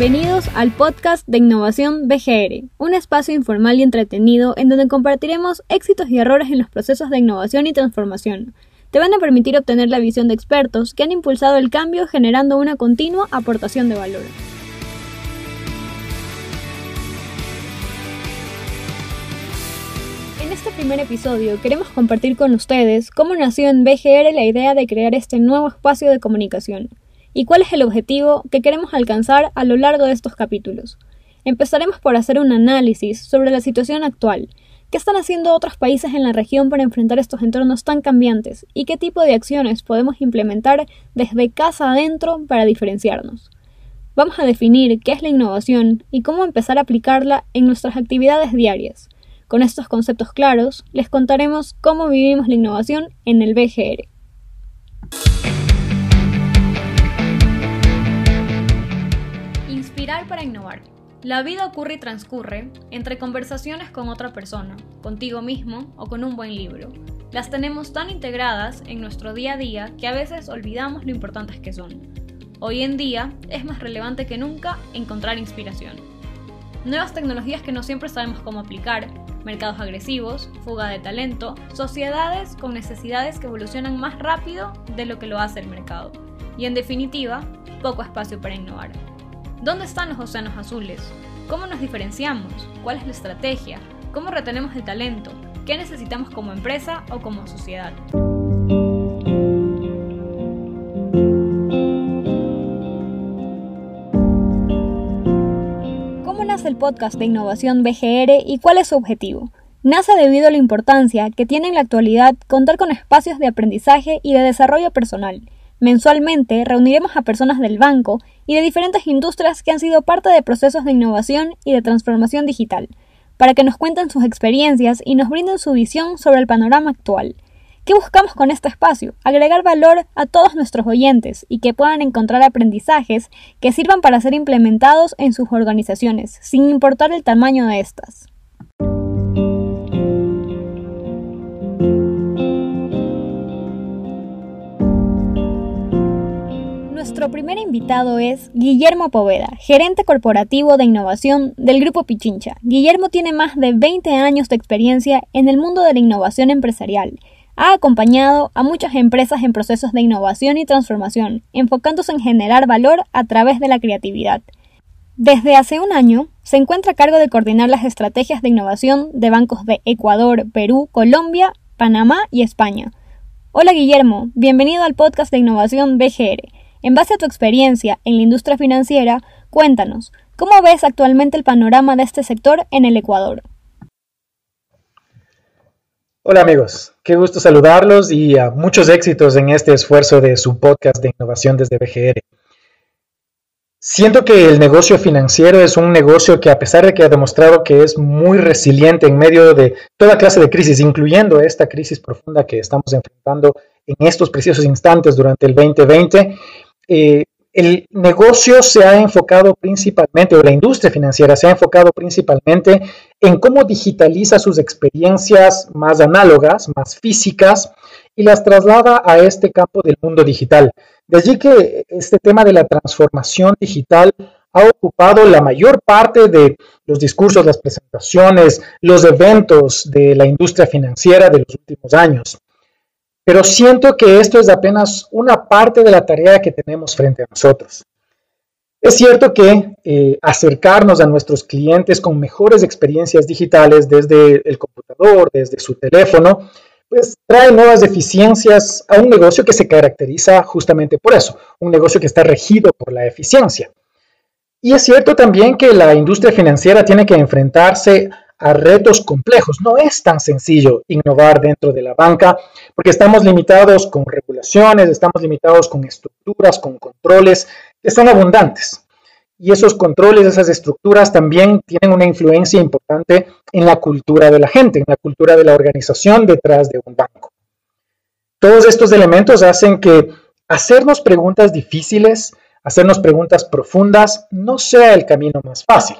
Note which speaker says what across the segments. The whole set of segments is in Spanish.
Speaker 1: Bienvenidos al podcast de innovación BGR, un espacio informal y entretenido en donde compartiremos éxitos y errores en los procesos de innovación y transformación. Te van a permitir obtener la visión de expertos que han impulsado el cambio generando una continua aportación de valor. En este primer episodio queremos compartir con ustedes cómo nació en BGR la idea de crear este nuevo espacio de comunicación y cuál es el objetivo que queremos alcanzar a lo largo de estos capítulos. Empezaremos por hacer un análisis sobre la situación actual, qué están haciendo otros países en la región para enfrentar estos entornos tan cambiantes y qué tipo de acciones podemos implementar desde casa adentro para diferenciarnos. Vamos a definir qué es la innovación y cómo empezar a aplicarla en nuestras actividades diarias. Con estos conceptos claros, les contaremos cómo vivimos la innovación en el BGR. Inspirar para innovar. La vida ocurre y transcurre entre conversaciones con otra persona, contigo mismo o con un buen libro. Las tenemos tan integradas en nuestro día a día que a veces olvidamos lo importantes que son. Hoy en día es más relevante que nunca encontrar inspiración. Nuevas tecnologías que no siempre sabemos cómo aplicar, mercados agresivos, fuga de talento, sociedades con necesidades que evolucionan más rápido de lo que lo hace el mercado. Y en definitiva, poco espacio para innovar. ¿Dónde están los océanos azules? ¿Cómo nos diferenciamos? ¿Cuál es la estrategia? ¿Cómo retenemos el talento? ¿Qué necesitamos como empresa o como sociedad? el podcast de innovación BGR y cuál es su objetivo. Nace debido a la importancia que tiene en la actualidad contar con espacios de aprendizaje y de desarrollo personal. Mensualmente reuniremos a personas del banco y de diferentes industrias que han sido parte de procesos de innovación y de transformación digital, para que nos cuenten sus experiencias y nos brinden su visión sobre el panorama actual. ¿Qué buscamos con este espacio? Agregar valor a todos nuestros oyentes y que puedan encontrar aprendizajes que sirvan para ser implementados en sus organizaciones, sin importar el tamaño de estas. Nuestro primer invitado es Guillermo Poveda, gerente corporativo de innovación del Grupo Pichincha. Guillermo tiene más de 20 años de experiencia en el mundo de la innovación empresarial ha acompañado a muchas empresas en procesos de innovación y transformación, enfocándose en generar valor a través de la creatividad. Desde hace un año, se encuentra a cargo de coordinar las estrategias de innovación de bancos de Ecuador, Perú, Colombia, Panamá y España. Hola Guillermo, bienvenido al podcast de innovación BGR. En base a tu experiencia en la industria financiera, cuéntanos, ¿cómo ves actualmente el panorama de este sector en el Ecuador?
Speaker 2: Hola amigos, qué gusto saludarlos y a muchos éxitos en este esfuerzo de su podcast de innovación desde BGR. Siento que el negocio financiero es un negocio que a pesar de que ha demostrado que es muy resiliente en medio de toda clase de crisis, incluyendo esta crisis profunda que estamos enfrentando en estos precisos instantes durante el 2020, eh, el negocio se ha enfocado principalmente, o la industria financiera se ha enfocado principalmente en cómo digitaliza sus experiencias más análogas, más físicas, y las traslada a este campo del mundo digital. De allí que este tema de la transformación digital ha ocupado la mayor parte de los discursos, las presentaciones, los eventos de la industria financiera de los últimos años. Pero siento que esto es apenas una parte de la tarea que tenemos frente a nosotros. Es cierto que eh, acercarnos a nuestros clientes con mejores experiencias digitales desde el computador, desde su teléfono, pues trae nuevas eficiencias a un negocio que se caracteriza justamente por eso, un negocio que está regido por la eficiencia. Y es cierto también que la industria financiera tiene que enfrentarse a retos complejos. No es tan sencillo innovar dentro de la banca porque estamos limitados con regulaciones, estamos limitados con estructuras, con controles que son abundantes. Y esos controles, esas estructuras también tienen una influencia importante en la cultura de la gente, en la cultura de la organización detrás de un banco. Todos estos elementos hacen que hacernos preguntas difíciles, hacernos preguntas profundas, no sea el camino más fácil.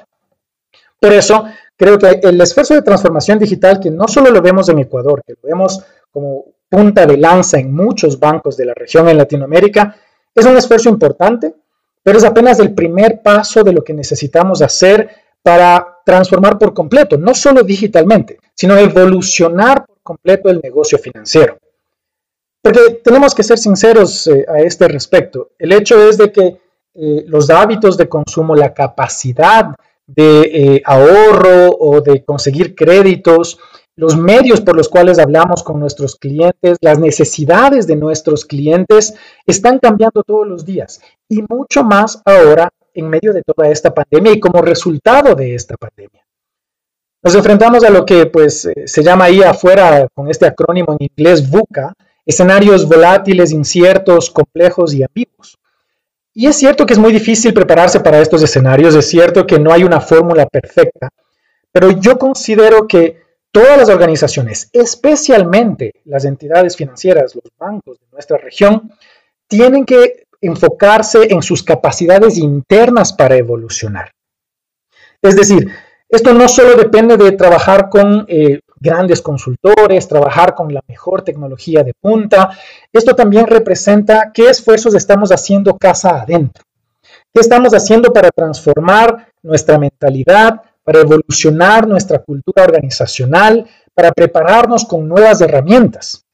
Speaker 2: Por eso, creo que el esfuerzo de transformación digital, que no solo lo vemos en Ecuador, que lo vemos como punta de lanza en muchos bancos de la región en Latinoamérica, es un esfuerzo importante, pero es apenas el primer paso de lo que necesitamos hacer para transformar por completo, no solo digitalmente, sino evolucionar por completo el negocio financiero. Porque tenemos que ser sinceros eh, a este respecto. El hecho es de que eh, los hábitos de consumo, la capacidad de eh, ahorro o de conseguir créditos, los medios por los cuales hablamos con nuestros clientes, las necesidades de nuestros clientes están cambiando todos los días y mucho más ahora en medio de toda esta pandemia y como resultado de esta pandemia. Nos enfrentamos a lo que pues eh, se llama ahí afuera con este acrónimo en inglés VUCA, escenarios volátiles, inciertos, complejos y ambiguos. Y es cierto que es muy difícil prepararse para estos escenarios, es cierto que no hay una fórmula perfecta, pero yo considero que todas las organizaciones, especialmente las entidades financieras, los bancos de nuestra región, tienen que enfocarse en sus capacidades internas para evolucionar. Es decir, esto no solo depende de trabajar con eh, grandes consultores, trabajar con la mejor tecnología de punta, esto también representa qué esfuerzos estamos haciendo casa adentro, qué estamos haciendo para transformar nuestra mentalidad, para evolucionar nuestra cultura organizacional, para prepararnos con nuevas herramientas.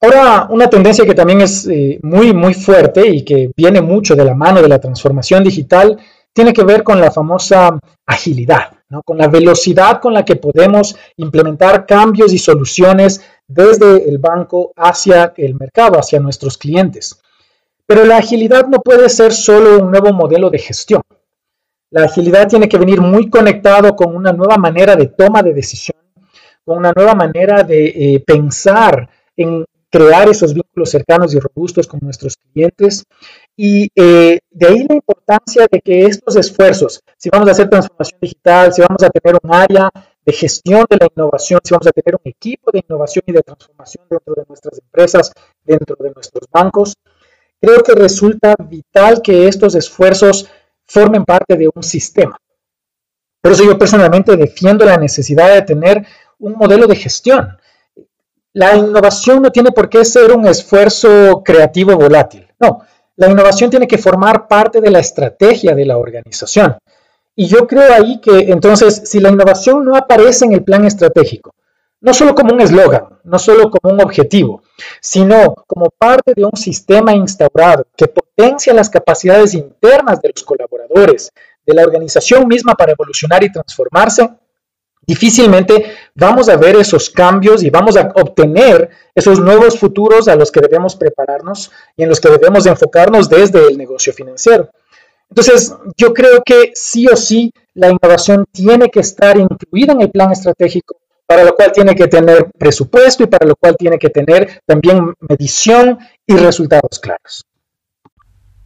Speaker 2: Ahora, una tendencia que también es eh, muy, muy fuerte y que viene mucho de la mano de la transformación digital tiene que ver con la famosa agilidad, ¿no? con la velocidad con la que podemos implementar cambios y soluciones desde el banco hacia el mercado, hacia nuestros clientes. Pero la agilidad no puede ser solo un nuevo modelo de gestión. La agilidad tiene que venir muy conectado con una nueva manera de toma de decisión, con una nueva manera de eh, pensar en crear esos vínculos cercanos y robustos con nuestros clientes. Y eh, de ahí la importancia de que estos esfuerzos, si vamos a hacer transformación digital, si vamos a tener un área de gestión de la innovación, si vamos a tener un equipo de innovación y de transformación dentro de nuestras empresas, dentro de nuestros bancos, creo que resulta vital que estos esfuerzos formen parte de un sistema. Por eso yo personalmente defiendo la necesidad de tener un modelo de gestión la innovación no tiene por qué ser un esfuerzo creativo volátil. No, la innovación tiene que formar parte de la estrategia de la organización. Y yo creo ahí que entonces, si la innovación no aparece en el plan estratégico, no solo como un eslogan, no solo como un objetivo, sino como parte de un sistema instaurado que potencia las capacidades internas de los colaboradores, de la organización misma para evolucionar y transformarse, difícilmente vamos a ver esos cambios y vamos a obtener esos nuevos futuros a los que debemos prepararnos y en los que debemos enfocarnos desde el negocio financiero. Entonces, yo creo que sí o sí la innovación tiene que estar incluida en el plan estratégico, para lo cual tiene que tener presupuesto y para lo cual tiene que tener también medición y resultados claros.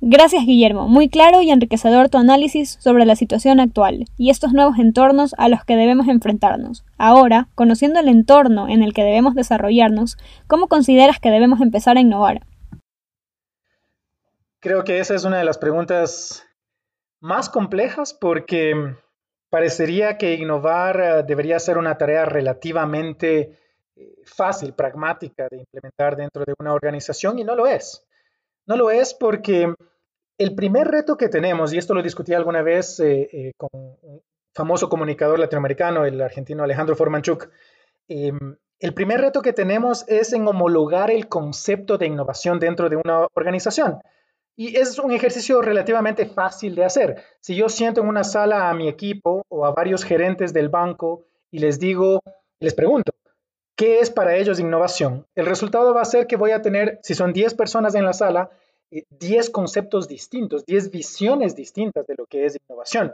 Speaker 1: Gracias Guillermo, muy claro y enriquecedor tu análisis sobre la situación actual y estos nuevos entornos a los que debemos enfrentarnos. Ahora, conociendo el entorno en el que debemos desarrollarnos, ¿cómo consideras que debemos empezar a innovar?
Speaker 2: Creo que esa es una de las preguntas más complejas porque parecería que innovar eh, debería ser una tarea relativamente eh, fácil, pragmática de implementar dentro de una organización y no lo es. No lo es porque el primer reto que tenemos, y esto lo discutí alguna vez eh, eh, con un famoso comunicador latinoamericano, el argentino Alejandro Formanchuk, em, el primer reto que tenemos es en homologar el concepto de innovación dentro de una organización. Y es un ejercicio relativamente fácil de hacer. Si yo siento en una sala a mi equipo o a varios gerentes del banco y les digo, les pregunto, ¿qué es para ellos innovación? El resultado va a ser que voy a tener, si son 10 personas en la sala, 10 conceptos distintos, 10 visiones distintas de lo que es innovación.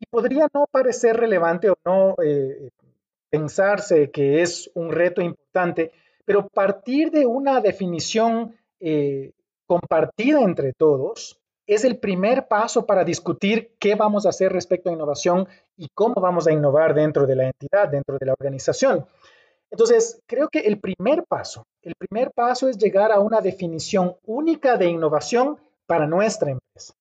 Speaker 2: Y podría no parecer relevante o no eh, pensarse que es un reto importante, pero partir de una definición eh, compartida entre todos es el primer paso para discutir qué vamos a hacer respecto a innovación y cómo vamos a innovar dentro de la entidad, dentro de la organización. Entonces, creo que el primer paso, el primer paso es llegar a una definición única de innovación para nuestra empresa.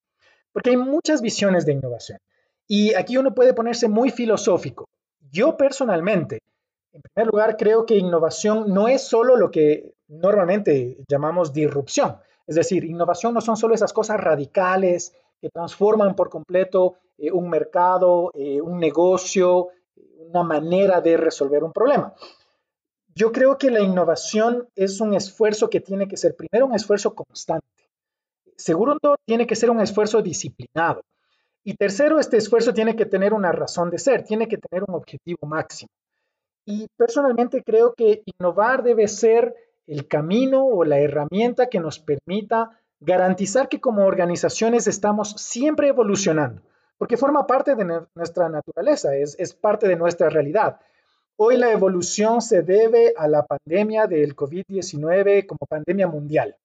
Speaker 2: Porque hay muchas visiones de innovación. Y aquí uno puede ponerse muy filosófico. Yo personalmente, en primer lugar, creo que innovación no es solo lo que normalmente llamamos disrupción. Es decir, innovación no son solo esas cosas radicales que transforman por completo eh, un mercado, eh, un negocio, una manera de resolver un problema. Yo creo que la innovación es un esfuerzo que tiene que ser primero un esfuerzo constante. Segundo, tiene que ser un esfuerzo disciplinado. Y tercero, este esfuerzo tiene que tener una razón de ser, tiene que tener un objetivo máximo. Y personalmente creo que innovar debe ser el camino o la herramienta que nos permita garantizar que como organizaciones estamos siempre evolucionando, porque forma parte de nuestra naturaleza, es, es parte de nuestra realidad. Hoy la evolución se debe a la pandemia del COVID-19 como pandemia mundial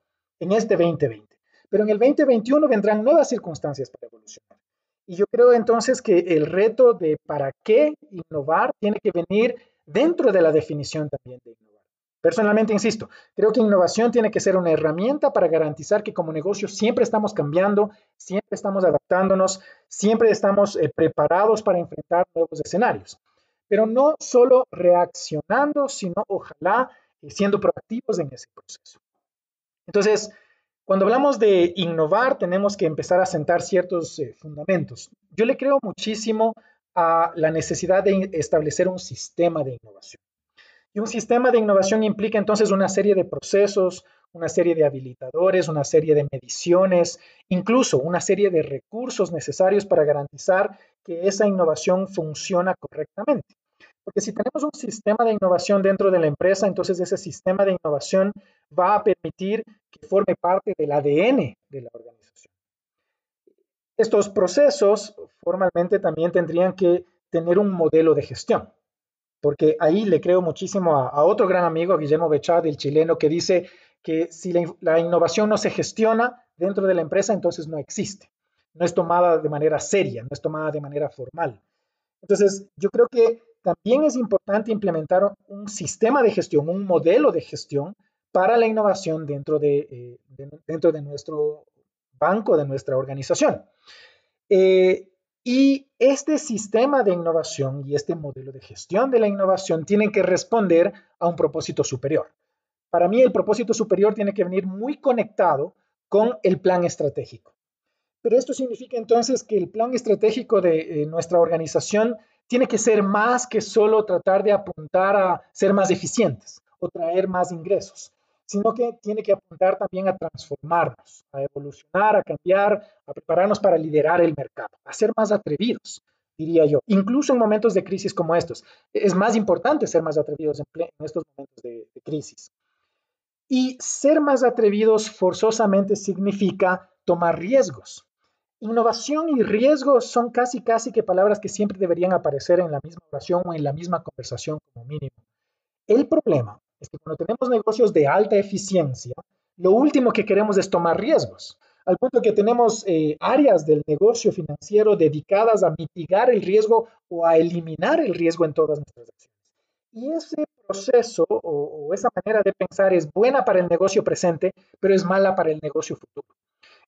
Speaker 2: en este 2020. Pero en el 2021 vendrán nuevas circunstancias para evolucionar. Y yo creo entonces que el reto de para qué innovar tiene que venir dentro de la definición también de innovar. Personalmente, insisto, creo que innovación tiene que ser una herramienta para garantizar que como negocio siempre estamos cambiando, siempre estamos adaptándonos, siempre estamos eh, preparados para enfrentar nuevos escenarios. Pero no solo reaccionando, sino ojalá eh, siendo proactivos en ese proceso. Entonces, cuando hablamos de innovar, tenemos que empezar a sentar ciertos eh, fundamentos. Yo le creo muchísimo a la necesidad de establecer un sistema de innovación. Y un sistema de innovación implica entonces una serie de procesos, una serie de habilitadores, una serie de mediciones, incluso una serie de recursos necesarios para garantizar que esa innovación funciona correctamente. Porque si tenemos un sistema de innovación dentro de la empresa, entonces ese sistema de innovación va a permitir que forme parte del ADN de la organización. Estos procesos formalmente también tendrían que tener un modelo de gestión, porque ahí le creo muchísimo a, otro gran amigo, Guillermo Bechad, el chileno, que dice que si la innovación no se gestiona dentro de la empresa, entonces no existe, no es tomada de manera seria, no es tomada de manera formal. Entonces, yo creo que también es importante implementar un sistema de gestión, un modelo de gestión para la innovación dentro de, eh, dentro de nuestro banco, de nuestra organización. Eh, y este sistema de innovación y este modelo de gestión de la innovación tienen que responder a un propósito superior. Para mí el propósito superior tiene que venir muy conectado con el plan estratégico. Pero esto significa entonces que el plan estratégico de eh, nuestra organización tiene que ser más que solo tratar de apuntar a ser más eficientes o traer más ingresos, sino que tiene que apuntar también a transformarnos, a evolucionar, a cambiar, a prepararnos para liderar el mercado, a ser más atrevidos, diría yo, incluso en momentos de crisis como estos. Es más importante ser más atrevidos en, estos momentos de crisis. Y ser más atrevidos forzosamente significa tomar riesgos. Innovación y riesgo son casi, casi que palabras que siempre deberían aparecer en la misma oración o en la misma conversación como mínimo. El problema es que cuando tenemos negocios de alta eficiencia, lo último que queremos es tomar riesgos, al punto que tenemos eh, áreas del negocio financiero dedicadas a mitigar el riesgo o a eliminar el riesgo en todas nuestras acciones. Y ese proceso o, esa manera de pensar es buena para el negocio presente, pero es mala para el negocio futuro.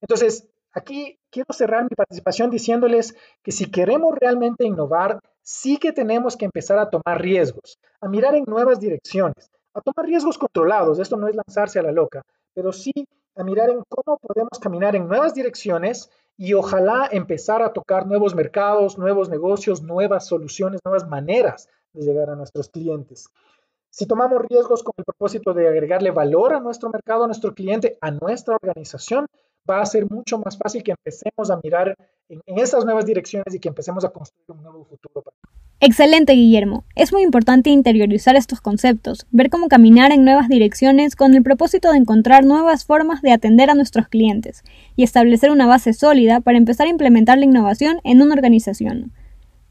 Speaker 2: Entonces, Aquí quiero cerrar mi participación diciéndoles que si queremos realmente innovar, sí que tenemos que empezar a tomar riesgos, a mirar en nuevas direcciones, a tomar riesgos controlados. Esto no es lanzarse a la loca, pero sí a mirar en cómo podemos caminar en nuevas direcciones y ojalá empezar a tocar nuevos mercados, nuevos negocios, nuevas soluciones, nuevas maneras de llegar a nuestros clientes. Si tomamos riesgos con el propósito de agregarle valor a nuestro mercado, a nuestro cliente, a nuestra organización, va a ser mucho más fácil que empecemos a mirar en, esas nuevas direcciones y que empecemos a construir un nuevo futuro.
Speaker 1: Excelente, Guillermo. Es muy importante interiorizar estos conceptos, ver cómo caminar en nuevas direcciones con el propósito de encontrar nuevas formas de atender a nuestros clientes y establecer una base sólida para empezar a implementar la innovación en una organización.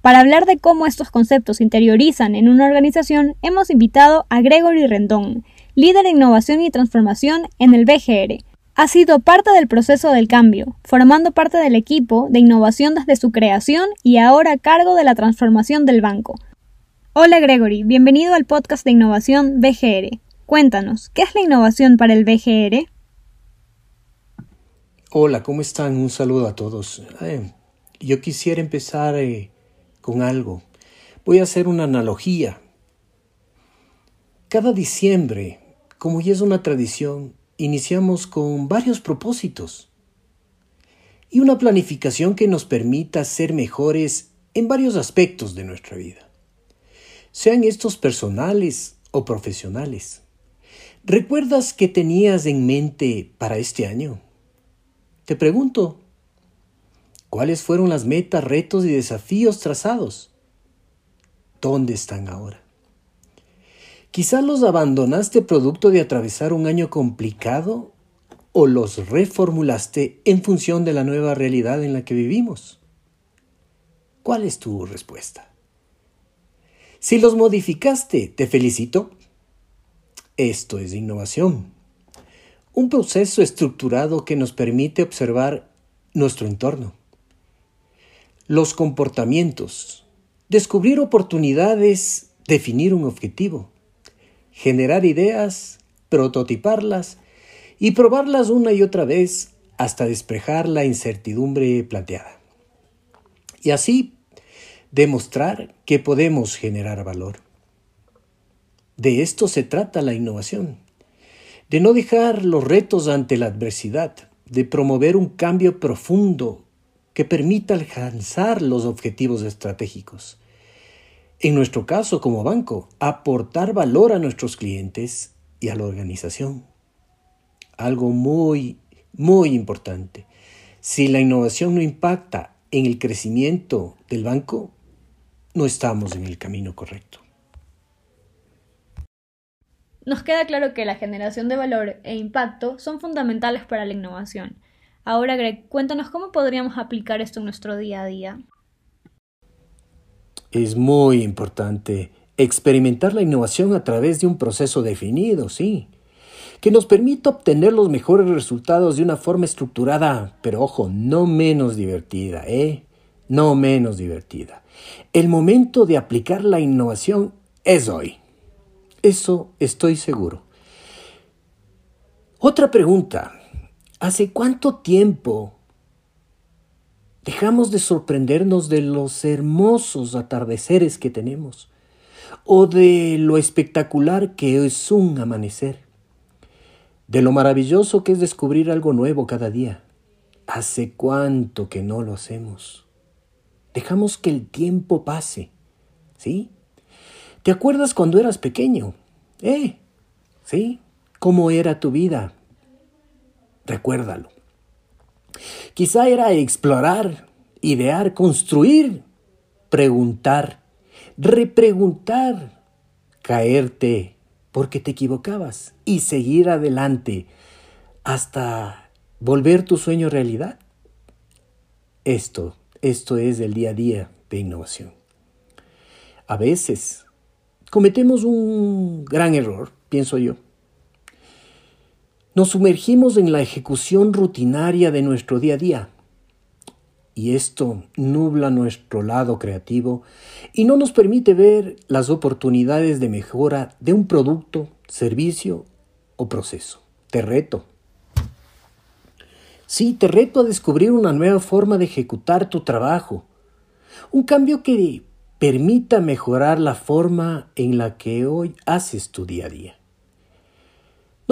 Speaker 1: Para hablar de cómo estos conceptos se interiorizan en una organización, hemos invitado a Gregory Rendón, líder de innovación y transformación en el BGR, ha sido parte del proceso del cambio, formando parte del equipo de innovación desde su creación y ahora a cargo de la transformación del banco. Hola Gregory, bienvenido al podcast de innovación BGR. Cuéntanos, ¿qué es la innovación para el BGR?
Speaker 3: Hola, ¿cómo están? Un saludo a todos. Eh, yo quisiera empezar eh, con algo. Voy a hacer una analogía. Cada diciembre, como ya es una tradición, iniciamos con varios propósitos. y una planificación que nos permita ser mejores en varios aspectos de nuestra vida, sean estos personales o profesionales. ¿Recuerdas qué tenías en mente para este año? Te pregunto, ¿cuáles fueron las metas, retos y desafíos trazados? ¿Dónde están ahora? Quizá los abandonaste producto de atravesar un año complicado o los reformulaste en función de la nueva realidad en la que vivimos. ¿Cuál es tu respuesta? Si los modificaste, te felicito. Esto es innovación. Un proceso estructurado que nos permite observar nuestro entorno, los comportamientos, descubrir oportunidades, definir un objetivo generar ideas, prototiparlas y probarlas una y otra vez hasta despejar la incertidumbre planteada. Y así demostrar que podemos generar valor. De esto se trata la innovación, de no dejar los retos ante la adversidad, de promover un cambio profundo que permita alcanzar los objetivos estratégicos en nuestro caso como banco, aportar valor a nuestros clientes y a la organización. Algo muy, muy importante. Si la innovación no impacta en el crecimiento del banco, no estamos en el camino correcto.
Speaker 1: Nos queda claro que la generación de valor e impacto son fundamentales para la innovación. Ahora, Greg, cuéntanos cómo podríamos aplicar esto en nuestro día a día.
Speaker 3: Es muy importante experimentar la innovación a través de un proceso definido, sí, que nos permita obtener los mejores resultados de una forma estructurada, pero ojo, no menos divertida, ¿eh? No menos divertida. El momento de aplicar la innovación es hoy. Eso estoy seguro. Otra pregunta. ¿Hace cuánto tiempo Dejamos de sorprendernos de los hermosos atardeceres que tenemos o de lo espectacular que es un amanecer, de lo maravilloso que es descubrir algo nuevo cada día. ¿Hace cuánto que no lo hacemos? Dejamos que el tiempo pase, ¿sí? ¿Te acuerdas cuando eras pequeño? ¿Eh? ¿Sí? ¿Cómo era tu vida? Recuérdalo. Quizá era explorar, idear, construir, preguntar, repreguntar, caerte porque te equivocabas y seguir adelante hasta volver tu sueño realidad. Esto, esto es el día a día de innovación. A veces cometemos un gran error, pienso yo. Nos sumergimos en la ejecución rutinaria de nuestro día a día. Y esto nubla nuestro lado creativo y no nos permite ver las oportunidades de mejora de un producto, servicio o proceso. Te reto. Sí, te reto a descubrir una nueva forma de ejecutar tu trabajo. Un cambio que permita mejorar la forma en la que hoy haces tu día a día.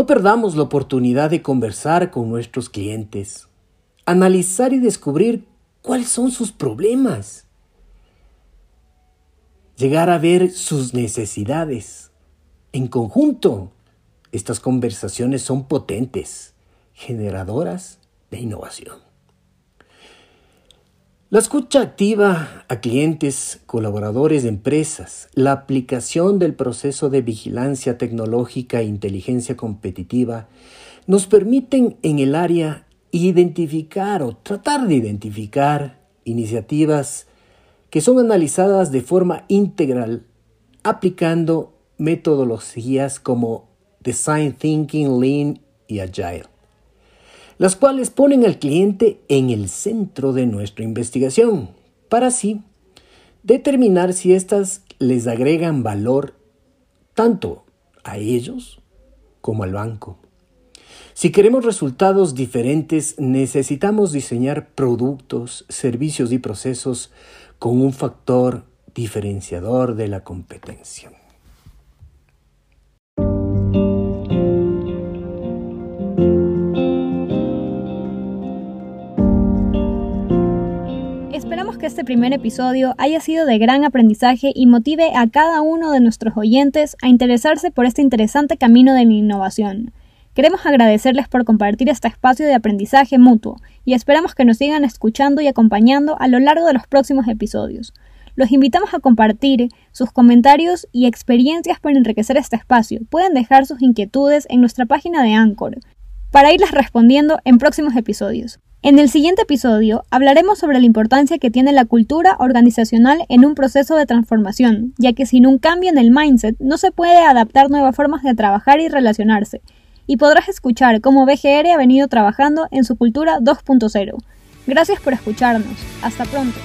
Speaker 3: No perdamos la oportunidad de conversar con nuestros clientes, analizar y descubrir cuáles son sus problemas, llegar a ver sus necesidades. En conjunto, estas conversaciones son potentes, generadoras de innovación. La escucha activa a clientes, colaboradores de empresas, la aplicación del proceso de vigilancia tecnológica e inteligencia competitiva nos permiten en el área identificar o tratar de identificar iniciativas que son analizadas de forma integral aplicando metodologías como Design Thinking, Lean y Agile las cuales ponen al cliente en el centro de nuestra investigación, para así determinar si éstas les agregan valor tanto a ellos como al banco. Si queremos resultados diferentes, necesitamos diseñar productos, servicios y procesos con un factor diferenciador de la competencia.
Speaker 1: Que este primer episodio haya sido de gran aprendizaje y motive a cada uno de nuestros oyentes a interesarse por este interesante camino de la innovación. Queremos agradecerles por compartir este espacio de aprendizaje mutuo y esperamos que nos sigan escuchando y acompañando a lo largo de los próximos episodios. Los invitamos a compartir sus comentarios y experiencias para enriquecer este espacio. Pueden dejar sus inquietudes en nuestra página de Anchor para irlas respondiendo en próximos episodios. En el siguiente episodio hablaremos sobre la importancia que tiene la cultura organizacional en un proceso de transformación, ya que sin un cambio en el mindset no se puede adaptar nuevas formas de trabajar y relacionarse, y podrás escuchar cómo BGR ha venido trabajando en su cultura 2.0. Gracias por escucharnos. Hasta pronto.